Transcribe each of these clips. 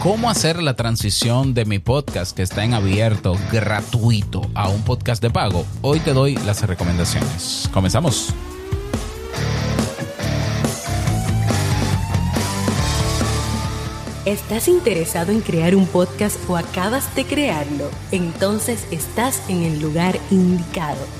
cómo hacer la transición de mi podcast que está en abierto, gratuito, a un podcast de pago, hoy te doy las recomendaciones. Comenzamos. ¿Estás interesado en crear un podcast o acabas de crearlo? Entonces estás en el lugar indicado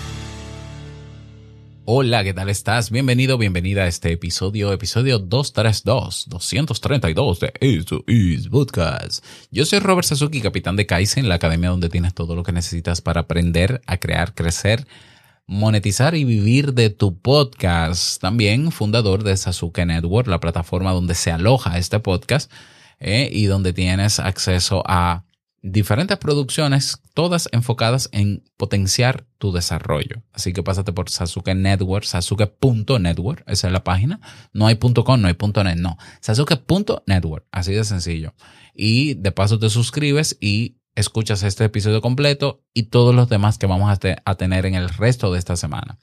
Hola, ¿qué tal estás? Bienvenido, bienvenida a este episodio, episodio 232, 232 de Esto is Podcast. Yo soy Robert Sasuki, capitán de Kaizen, la academia donde tienes todo lo que necesitas para aprender a crear, crecer, monetizar y vivir de tu podcast. También fundador de Sasuke Network, la plataforma donde se aloja este podcast eh, y donde tienes acceso a diferentes producciones, todas enfocadas en potenciar tu desarrollo. Así que pásate por Sasuke Network, sasuke.network, esa es la página. No hay .com, no hay .net, no. Sasuke.network, así de sencillo. Y de paso te suscribes y escuchas este episodio completo y todos los demás que vamos a, tener en el resto de esta semana.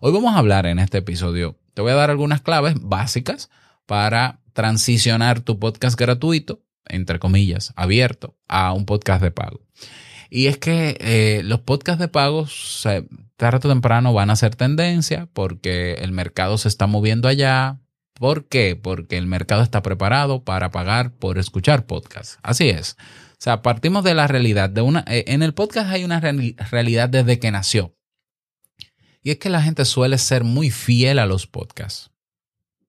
Hoy vamos a hablar en este episodio, te voy a dar algunas claves básicas para transicionar tu podcast gratuito entre comillas, abierto a un podcast de pago. Y es que eh, los podcasts de pago tarde o temprano van a ser tendencia porque el mercado se está moviendo allá. ¿Por qué? Porque el mercado está preparado para pagar por escuchar podcasts. Así es. O sea, partimos de la realidad. De una, eh, en el podcast hay una realidad desde que nació. Y es que la gente suele ser muy fiel a los podcasts.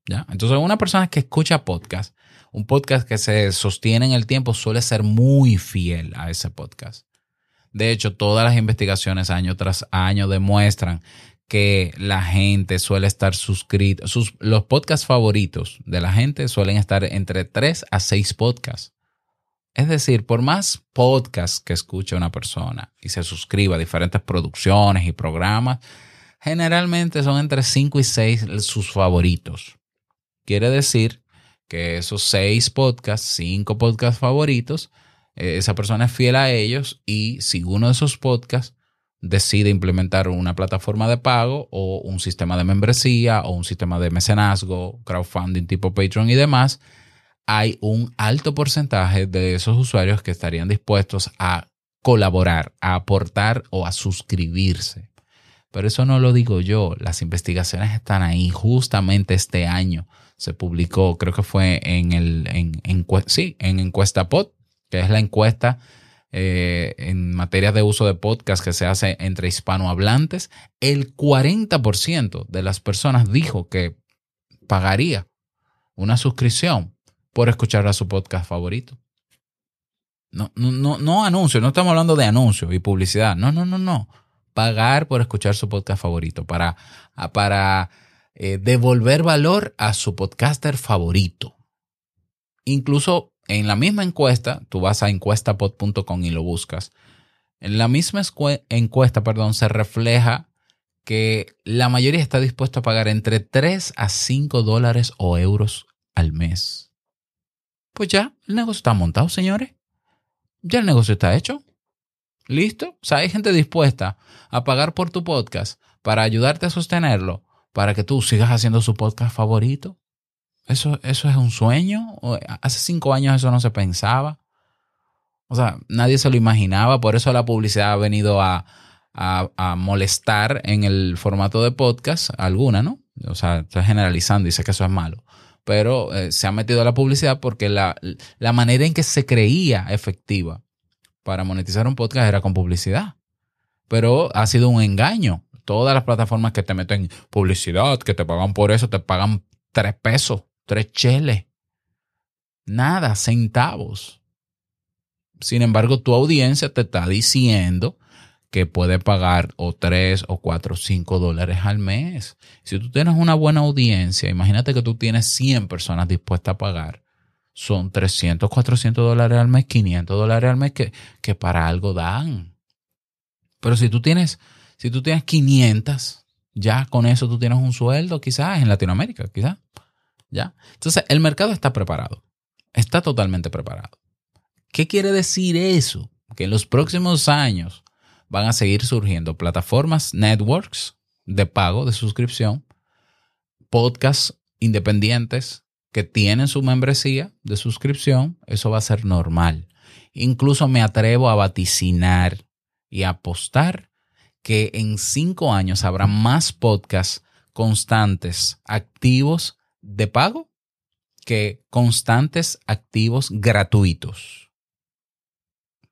¿Ya? Entonces, una persona que escucha podcasts un podcast que se sostiene en el tiempo suele ser muy fiel a ese podcast. De hecho, todas las investigaciones año tras año demuestran que la gente suele estar suscrita. los podcasts favoritos de la gente suelen estar entre 3 a 6 podcasts. Es decir, por más podcasts que escuche una persona y se suscriba a diferentes producciones y programas, generalmente son entre 5 y 6 sus favoritos. Quiere decir que esos seis podcasts, cinco podcasts favoritos, eh, esa persona es fiel a ellos y si uno de esos podcasts decide implementar una plataforma de pago o un sistema de membresía o un sistema de mecenazgo, crowdfunding tipo Patreon y demás, hay un alto porcentaje de esos usuarios que estarían dispuestos a colaborar, a aportar o a suscribirse. Pero eso no lo digo yo, las investigaciones están ahí justamente este año se publicó, creo que fue en el, en, en, sí, en Encuesta Pod, que es la encuesta eh, en materia de uso de podcast que se hace entre hispanohablantes, el 40% de las personas dijo que pagaría una suscripción por escuchar a su podcast favorito. No, no, no, no anuncio, no estamos hablando de anuncios y publicidad. No, no, no, no. Pagar por escuchar su podcast favorito para, para eh, devolver valor a su podcaster favorito. Incluso en la misma encuesta, tú vas a encuestapod.com y lo buscas. En la misma encuesta, perdón, se refleja que la mayoría está dispuesta a pagar entre 3 a 5 dólares o euros al mes. Pues ya, el negocio está montado, señores. Ya el negocio está hecho. ¿Listo? O sea, hay gente dispuesta a pagar por tu podcast para ayudarte a sostenerlo para que tú sigas haciendo su podcast favorito. Eso, eso es un sueño. Hace cinco años eso no se pensaba. O sea, nadie se lo imaginaba. Por eso la publicidad ha venido a, molestar en el formato de podcast alguna, ¿no? O sea, estoy generalizando y sé que eso es malo. Pero eh, se ha metido a la publicidad porque la, la manera en que se creía efectiva para monetizar un podcast era con publicidad. Pero ha sido un engaño todas las plataformas que te meten publicidad, que te pagan por eso, te pagan tres pesos, tres cheles. Nada, centavos. Sin embargo, tu audiencia te está diciendo que puede pagar o tres o cuatro o cinco dólares al mes. Si tú tienes una buena audiencia, imagínate que tú tienes 100 personas dispuestas a pagar. son 300, 400 dólares al mes, 500 dólares al mes que, que para algo dan. Pero si tú tienes, si tú tienes 500, ya con eso tú tienes un sueldo, quizás en Latinoamérica, quizás. ¿Ya? Entonces, el mercado está preparado. Está totalmente preparado. ¿Qué quiere decir eso? Que en los próximos años van a seguir surgiendo plataformas, networks de pago, de suscripción, podcasts independientes que tienen su membresía de suscripción. Eso va a ser normal. Incluso me atrevo a vaticinar y apostar que en cinco años habrá más podcasts constantes, activos de pago que constantes, activos, gratuitos.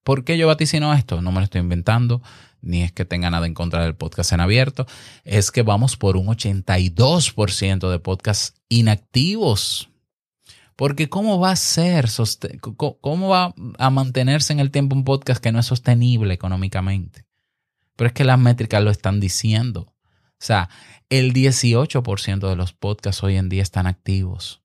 ¿Por qué yo vaticino esto? No me lo estoy inventando, ni es que tenga nada en contra del podcast en abierto. Es que vamos por un 82% de podcasts inactivos. Porque ¿cómo va a ser, cómo va a mantenerse en el tiempo un podcast que no es sostenible económicamente? Pero es que las métricas lo están diciendo. O sea, el 18% de los podcasts hoy en día están activos.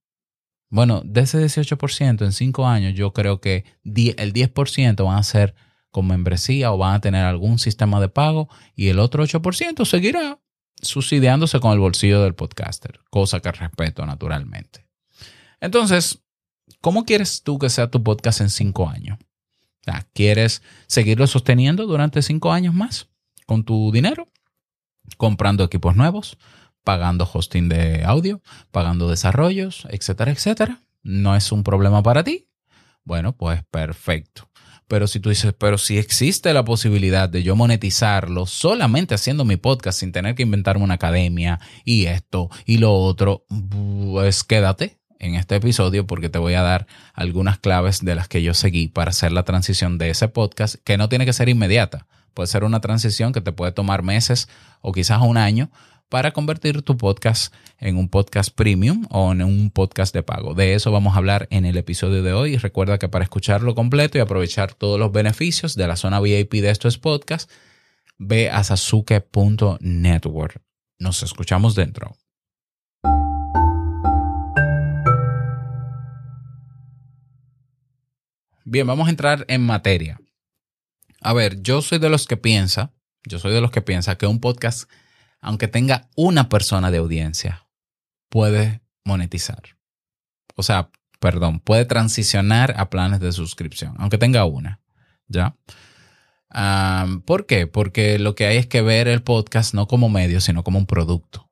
Bueno, de ese 18% en cinco años, yo creo que el 10% van a ser con membresía o van a tener algún sistema de pago y el otro 8% seguirá subsidiándose con el bolsillo del podcaster, cosa que respeto naturalmente. Entonces, ¿cómo quieres tú que sea tu podcast en cinco años? ¿Quieres seguirlo sosteniendo durante cinco años más con tu dinero? Comprando equipos nuevos, pagando hosting de audio, pagando desarrollos, etcétera, etcétera. No es un problema para ti. Bueno, pues perfecto. Pero si tú dices, pero si existe la posibilidad de yo monetizarlo solamente haciendo mi podcast sin tener que inventarme una academia y esto y lo otro, pues quédate en este episodio porque te voy a dar algunas claves de las que yo seguí para hacer la transición de ese podcast, que no tiene que ser inmediata. Puede ser una transición que te puede tomar meses o quizás un año para convertir tu podcast en un podcast premium o en un podcast de pago. De eso vamos a hablar en el episodio de hoy. recuerda que para escucharlo completo y aprovechar todos los beneficios de la zona VIP de estos podcasts, ve a sasuke.network. Nos escuchamos dentro. Bien, vamos a entrar en materia. A ver, yo soy de los que piensa, yo soy de los que piensa que un podcast, aunque tenga una persona de audiencia, puede monetizar. O sea, perdón, puede transicionar a planes de suscripción, aunque tenga una. ¿Ya? ¿Por qué? Porque lo que hay es que ver el podcast no como medio, sino como un producto.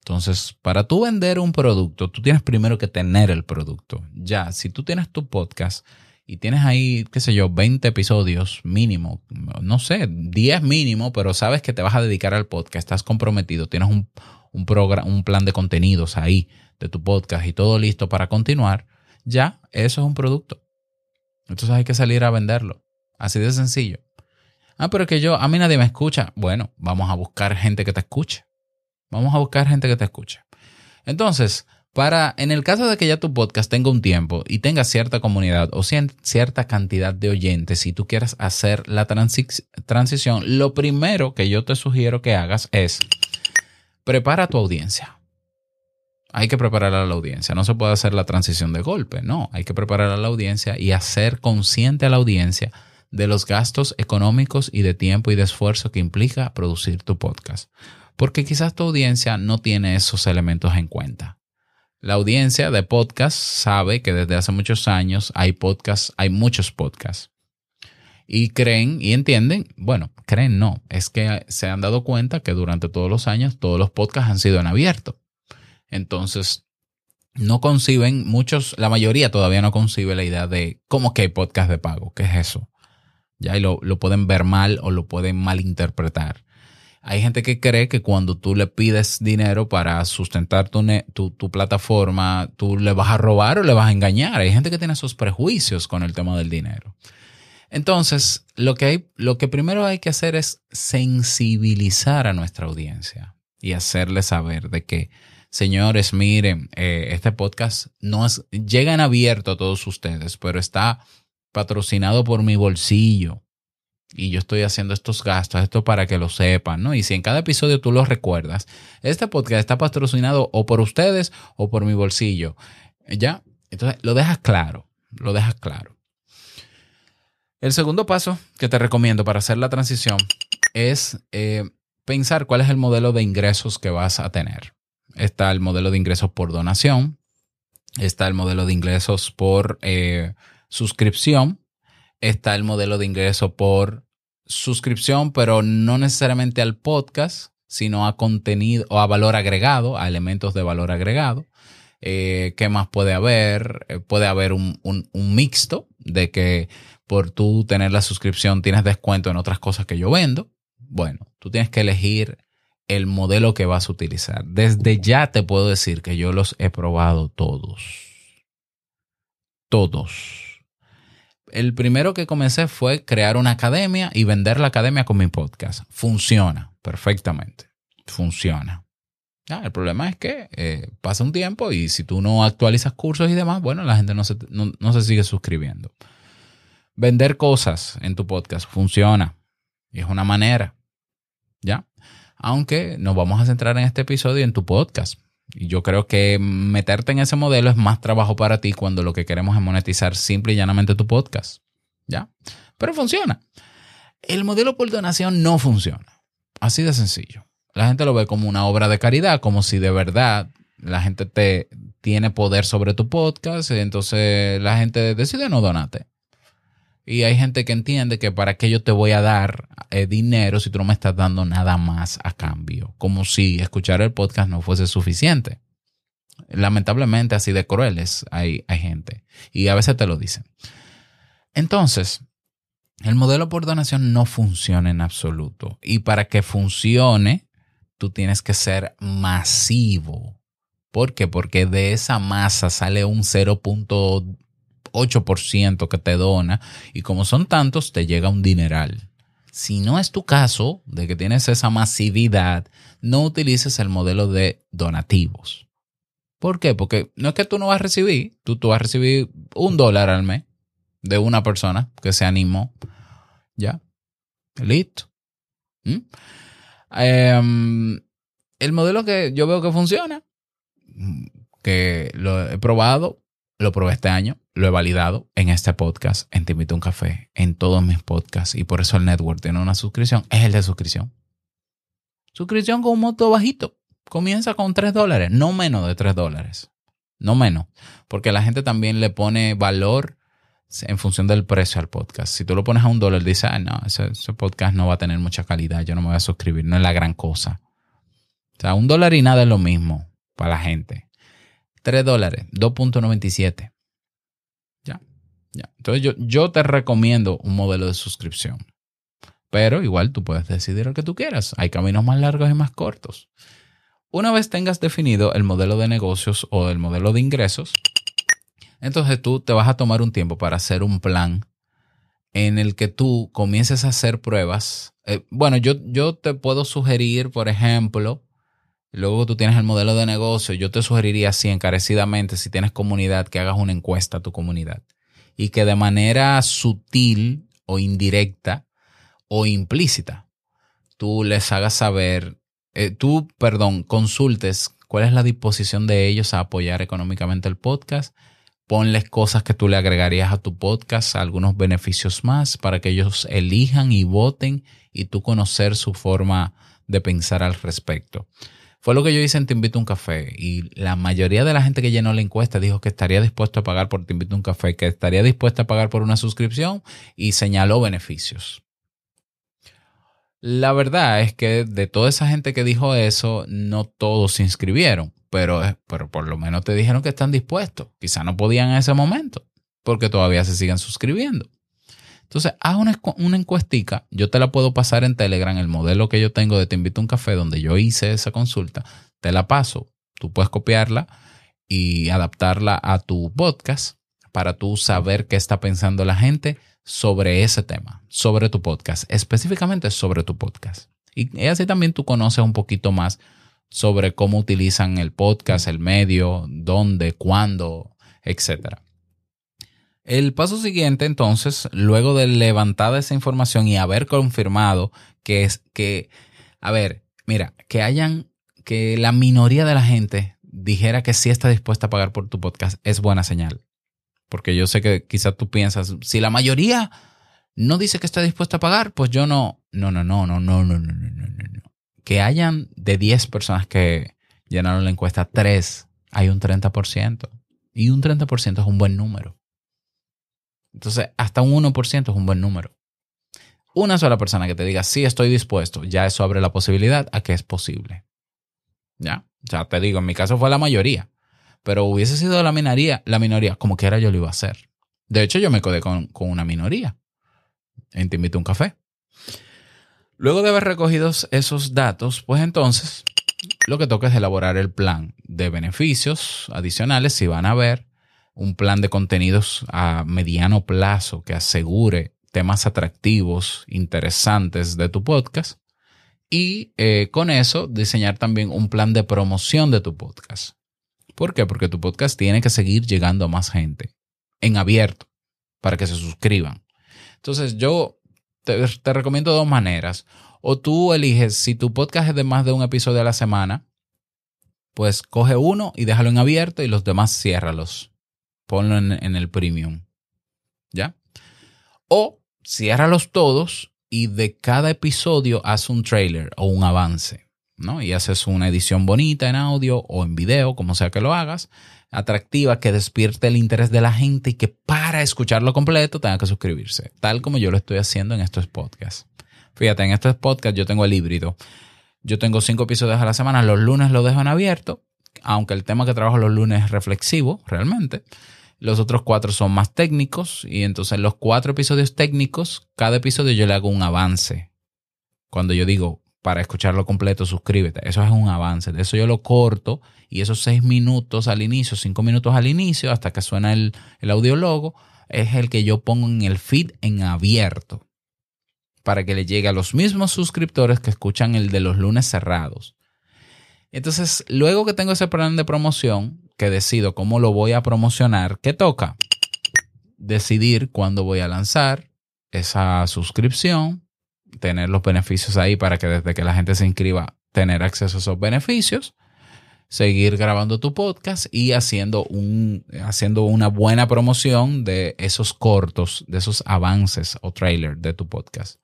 Entonces, para tú vender un producto, tú tienes primero que tener el producto. Ya, si tú tienes tu podcast y tienes ahí, qué sé yo, 20 episodios mínimo, no sé, 10 mínimo, pero sabes que te vas a dedicar al podcast, estás comprometido, tienes un, un, un plan de contenidos ahí de tu podcast y todo listo para continuar, ya, eso es un producto. Entonces hay que salir a venderlo. Así de sencillo. Ah, pero que yo, a mí nadie me escucha. Bueno, vamos a buscar gente que te escuche. Vamos a buscar gente que te escuche. Entonces, para, en el caso de que ya tu podcast tenga un tiempo y tenga cierta comunidad o cierta cantidad de oyentes, si tú quieres hacer la transición, lo primero que yo te sugiero que hagas es prepara tu audiencia. Hay que preparar a la audiencia. No se puede hacer la transición de golpe, no. Hay que preparar a la audiencia y hacer consciente a la audiencia de los gastos económicos y de tiempo y de esfuerzo que implica producir tu podcast. Porque quizás tu audiencia no tiene esos elementos en cuenta. La audiencia de podcast sabe que desde hace muchos años hay podcasts, hay muchos podcasts. Y creen y entienden, bueno, creen no, es que se han dado cuenta que durante todos los años todos los podcasts han sido en abierto. Entonces, no conciben, muchos, la mayoría todavía no concibe la idea de cómo que hay podcast de pago, ¿qué es eso? Ya y lo, lo pueden ver mal o lo pueden malinterpretar. Hay gente que cree que cuando tú le pides dinero para sustentar tu, tu, plataforma, tú le vas a robar o le vas a engañar. Hay gente que tiene esos prejuicios con el tema del dinero. Entonces, lo que, hay, lo que primero hay que hacer es sensibilizar a nuestra audiencia y hacerle saber de que, señores, miren, eh, este podcast no es, llega en abierto a todos ustedes, pero está patrocinado por mi bolsillo y yo estoy haciendo estos gastos, esto para que lo sepan, ¿no? Y si en cada episodio tú lo recuerdas, este podcast está patrocinado o por ustedes o por mi bolsillo, ¿ya? Entonces, lo dejas claro, lo dejas claro. El segundo paso que te recomiendo para hacer la transición es eh, pensar cuál es el modelo de ingresos que vas a tener. Está el modelo de ingresos por donación, está el modelo de ingresos por eh, suscripción, está el modelo de ingreso por suscripción, pero no necesariamente al podcast, sino a contenido o a valor agregado, a elementos de valor agregado. Eh, ¿Qué más puede haber? Eh, puede haber un, un, mixto de que por tú tener la suscripción tienes descuento en otras cosas que yo vendo. Bueno, tú tienes que elegir el modelo que vas a utilizar. Desde ya te puedo decir que yo los he probado todos. Todos el primero que comencé fue crear una academia y vender la academia con mi podcast. Funciona perfectamente. Funciona. el problema es que eh, pasa un tiempo y si tú no actualizas cursos y demás, bueno, la gente no se, no se sigue suscribiendo. Vender cosas en tu podcast funciona y es una manera. ¿Ya? Aunque nos vamos a centrar en este episodio en tu podcast. Y yo creo que meterte en ese modelo es más trabajo para ti cuando lo que queremos es monetizar simple y llanamente tu podcast. ¿Ya? Pero funciona. El modelo por donación no funciona. Así de sencillo. La gente lo ve como una obra de caridad, como si de verdad la gente te tiene poder sobre tu podcast, entonces la gente decide no donarte. Y hay gente que entiende que para qué yo te voy a dar eh, dinero si tú no me estás dando nada más a cambio. Como si escuchar el podcast no fuese suficiente. Lamentablemente así de crueles hay, hay gente. Y a veces te lo dicen. Entonces, el modelo por donación no funciona en absoluto. Y para que funcione, tú tienes que ser masivo. ¿Por qué? Porque de esa masa sale un 0.2 8% que te dona y como son tantos, te llega un dineral. Si no es tu caso, de que tienes esa masividad, no utilices el modelo de donativos. ¿Por qué? Porque no es que tú no vas a recibir, tú, tú vas a recibir un dólar al mes de una persona que se animó. ¿Ya? Listo. ¿Mm? Em, el modelo que yo veo que funciona, que lo he probado, lo probé este año, lo he validado en este podcast, en Te Invito un Café, en todos mis podcasts. Y por eso el network tiene una suscripción. Es el de suscripción. Suscripción con un monto bajito. Comienza con 3 dólares, no menos de 3 dólares. No menos. Porque la gente también le pone valor en función del precio al podcast. Si tú lo pones a un dólar, dices, ah, no, ese, ese, podcast no va a tener mucha calidad, yo no me voy a suscribir, no es la gran cosa. O sea, un dólar y nada es lo mismo para la gente. 3 dólares, 2.97. Ya, ya. Entonces yo, yo te recomiendo un modelo de suscripción. Pero igual tú puedes decidir lo que tú quieras. Hay caminos más largos y más cortos. Una vez tengas definido el modelo de negocios o el modelo de ingresos, entonces tú te vas a tomar un tiempo para hacer un plan en el que tú comiences a hacer pruebas. Eh, bueno, yo, yo te puedo sugerir, por ejemplo, Luego tú tienes el modelo de negocio. Yo te sugeriría así encarecidamente, si tienes comunidad, que hagas una encuesta a tu comunidad. Y que de manera sutil o indirecta o implícita, tú les hagas saber, eh, tú, perdón, consultes cuál es la disposición de ellos a apoyar económicamente el podcast. Ponles cosas que tú le agregarías a tu podcast, algunos beneficios más para que ellos elijan y voten y tú conocer su forma de pensar al respecto. Fue lo que yo hice en Te Invito a un Café y la mayoría de la gente que llenó la encuesta dijo que estaría dispuesto a pagar por Te Invito a un Café, que estaría dispuesto a pagar por una suscripción y señaló beneficios. La verdad es que de toda esa gente que dijo eso, no todos se inscribieron, pero, pero por lo menos te dijeron que están dispuestos. Quizá no podían en ese momento, porque todavía se siguen suscribiendo. Entonces, haz una, una encuestica, yo te la puedo pasar en Telegram, el modelo que yo tengo de Te invito a un café, donde yo hice esa consulta, te la paso, tú puedes copiarla y adaptarla a tu podcast para tú saber qué está pensando la gente sobre ese tema, sobre tu podcast, específicamente sobre tu podcast. Y así también tú conoces un poquito más sobre cómo utilizan el podcast, el medio, dónde, cuándo, etcétera. El paso siguiente, entonces, luego de levantada esa información y haber confirmado que es que, a ver, mira, que hayan, que la minoría de la gente dijera que sí está dispuesta a pagar por tu podcast, es buena señal. Porque yo sé que quizás tú piensas, si la mayoría no dice que está dispuesta a pagar, pues yo no. No, no, no, no, no, no, no, no, no, no. Que hayan de 10 personas que llenaron la encuesta, 3, hay un 30%. Y un 30% es un buen número. Entonces, hasta un 1% es un buen número. Una sola persona que te diga, sí, estoy dispuesto, ya eso abre la posibilidad a que es posible. ¿Ya? Ya te digo, en mi caso fue la mayoría. Pero hubiese sido la minoría, la minoría, como quiera yo lo iba a hacer. De hecho, yo me codé con, con una minoría. En Te invito a un café. Luego de haber recogido esos datos, pues entonces lo que toca es elaborar el plan de beneficios adicionales, si van a ver, un plan de contenidos a mediano plazo que asegure temas atractivos, interesantes de tu podcast. Y eh, con eso diseñar también un plan de promoción de tu podcast. ¿Por qué? Porque tu podcast tiene que seguir llegando a más gente en abierto para que se suscriban. Entonces yo te, te recomiendo dos maneras. O tú eliges, si tu podcast es de más de un episodio a la semana, pues coge uno y déjalo en abierto y los demás ciérralos. Ponlo en, el premium. ¿Ya? O ciérralos todos y de cada episodio haz un trailer o un avance. ¿no? Y haces una edición bonita en audio o en video, como sea que lo hagas, atractiva, que despierte el interés de la gente y que para escucharlo completo tenga que suscribirse, tal como yo lo estoy haciendo en estos podcasts. Fíjate, en estos podcasts yo tengo el híbrido. Yo tengo cinco episodios a la semana, los lunes lo dejo en abierto, aunque el tema que trabajo los lunes es reflexivo, realmente. Los otros cuatro son más técnicos y entonces los cuatro episodios técnicos, cada episodio yo le hago un avance. Cuando yo digo, para escucharlo completo, suscríbete. Eso es un avance. De eso yo lo corto y esos seis minutos al inicio, cinco minutos al inicio, hasta que suena el, el audiólogo, es el que yo pongo en el feed en abierto para que le llegue a los mismos suscriptores que escuchan el de los lunes cerrados. Entonces, luego que tengo ese plan de promoción, que decido cómo lo voy a promocionar, ¿qué toca? Decidir cuándo voy a lanzar esa suscripción, tener los beneficios ahí para que desde que la gente se inscriba, tener acceso a esos beneficios, seguir grabando tu podcast y haciendo, un, haciendo una buena promoción de esos cortos, de esos avances o trailers de tu podcast.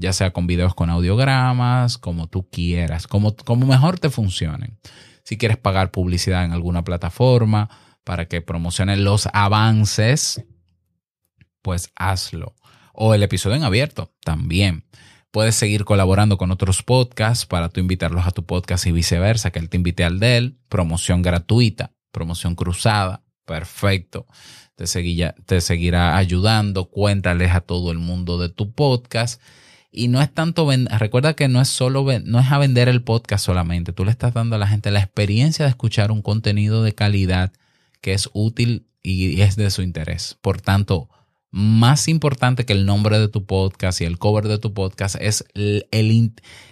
Ya sea con videos con audiogramas, como tú quieras, como, como mejor te funcionen. Si quieres pagar publicidad en alguna plataforma para que promocionen los avances, pues hazlo. O el episodio en abierto, también. Puedes seguir colaborando con otros podcasts para tú invitarlos a tu podcast y viceversa, que él te invite al de él. Promoción gratuita, promoción cruzada, perfecto. Te, seguirá, te seguirá ayudando. Cuéntales a todo el mundo de tu podcast. Y no es tanto, recuerda que no es solo, no es a vender el podcast solamente. Tú le estás dando a la gente la experiencia de escuchar un contenido de calidad que es útil y es de su interés. Por tanto, más importante que el nombre de tu podcast y el cover de tu podcast es el,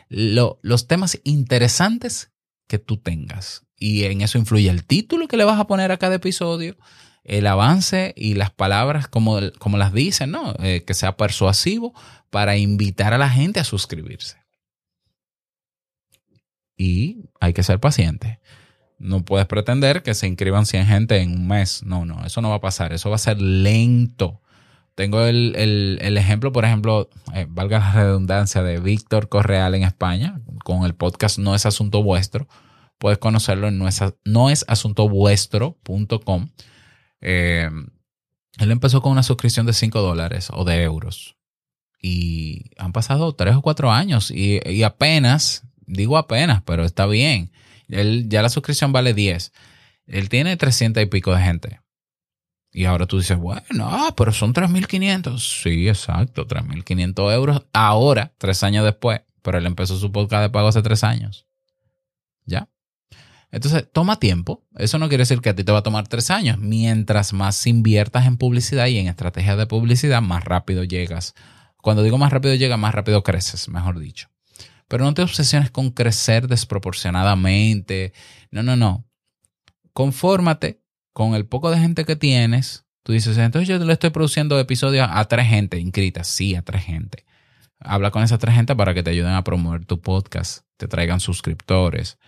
los temas interesantes que tú tengas. Y en eso influye el título que le vas a poner a cada episodio, el avance y las palabras como, como las dicen, ¿no? Eh, que sea persuasivo para invitar a la gente a suscribirse. Y hay que ser paciente. No puedes pretender que se inscriban 100 gente en un mes. No, no, eso no va a pasar. Eso va a ser lento. Tengo el, ejemplo, por ejemplo, eh, valga la redundancia, de Víctor Correal en España, con el podcast No es Asunto Vuestro. Puedes conocerlo en noesasuntovuestro.com. Eh, él empezó con una suscripción de 5 dólares o de euros. Y han pasado 3 o 4 años y, y apenas, digo apenas, pero está bien. Él, ya la suscripción vale 10. Él tiene 300 y pico de gente. Y ahora tú dices, bueno, ah, pero son 3.500. Sí, exacto, 3.500 euros. Ahora, tres años después, pero él empezó su podcast de pago hace tres años. Entonces, toma tiempo. Eso no quiere decir que a ti te va a tomar tres años. Mientras más inviertas en publicidad y en estrategias de publicidad, más rápido llegas. Cuando digo más rápido llegas, más rápido creces, mejor dicho. Pero no te obsesiones con crecer desproporcionadamente. No, no, no. Confórmate con el poco de gente que tienes, tú dices, entonces yo le estoy produciendo episodios a tres gente inscritas. Sí, a tres gente. Habla con esa tres gente para que te ayuden a promover tu podcast, te traigan suscriptores.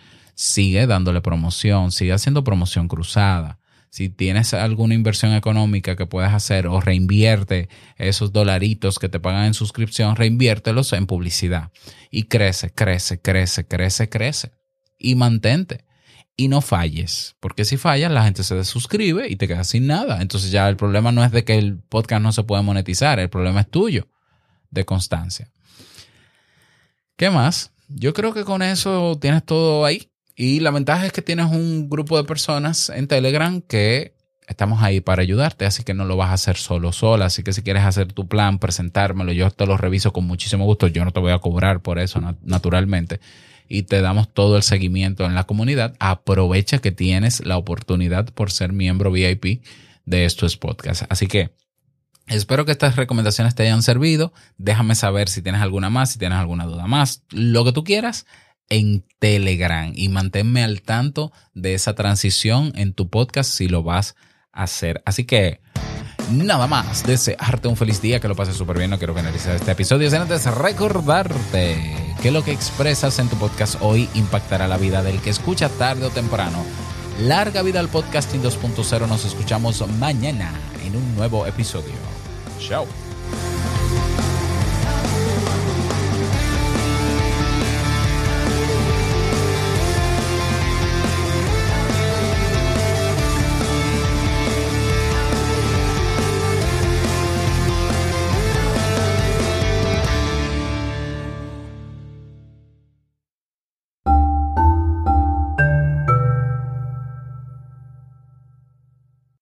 Sigue dándole promoción, sigue haciendo promoción cruzada. Si tienes alguna inversión económica que puedas hacer o reinvierte esos dolaritos que te pagan en suscripción, reinviértelos en publicidad. Y crece, crece, crece, crece, crece. Y mantente. Y no falles, porque si fallas la gente se desuscribe y te quedas sin nada. Entonces ya el problema no es de que el podcast no se puede monetizar, el problema es tuyo, de constancia. ¿Qué más? Yo creo que con eso tienes todo ahí. Y la ventaja es que tienes un grupo de personas en Telegram que estamos ahí para ayudarte, así que no lo vas a hacer solo, sola. Así que si quieres hacer tu plan, presentármelo, yo te lo reviso con muchísimo gusto. Yo no te voy a cobrar por eso, naturalmente. Y te damos todo el seguimiento en la comunidad. Aprovecha que tienes la oportunidad por ser miembro VIP de estos podcasts. Así que Espero que estas recomendaciones te hayan servido. Déjame saber si tienes alguna más, si tienes alguna duda más, lo que tú quieras en Telegram y manténme al tanto de esa transición en tu podcast si lo vas a hacer. Así que nada más, desearte un feliz día, que lo pases súper bien. No quiero finalizar este episodio sin antes recordarte que lo que expresas en tu podcast hoy impactará la vida del que escucha tarde o temprano. Larga vida al podcasting 2.0. Nos escuchamos mañana en un nuevo episodio. Chao.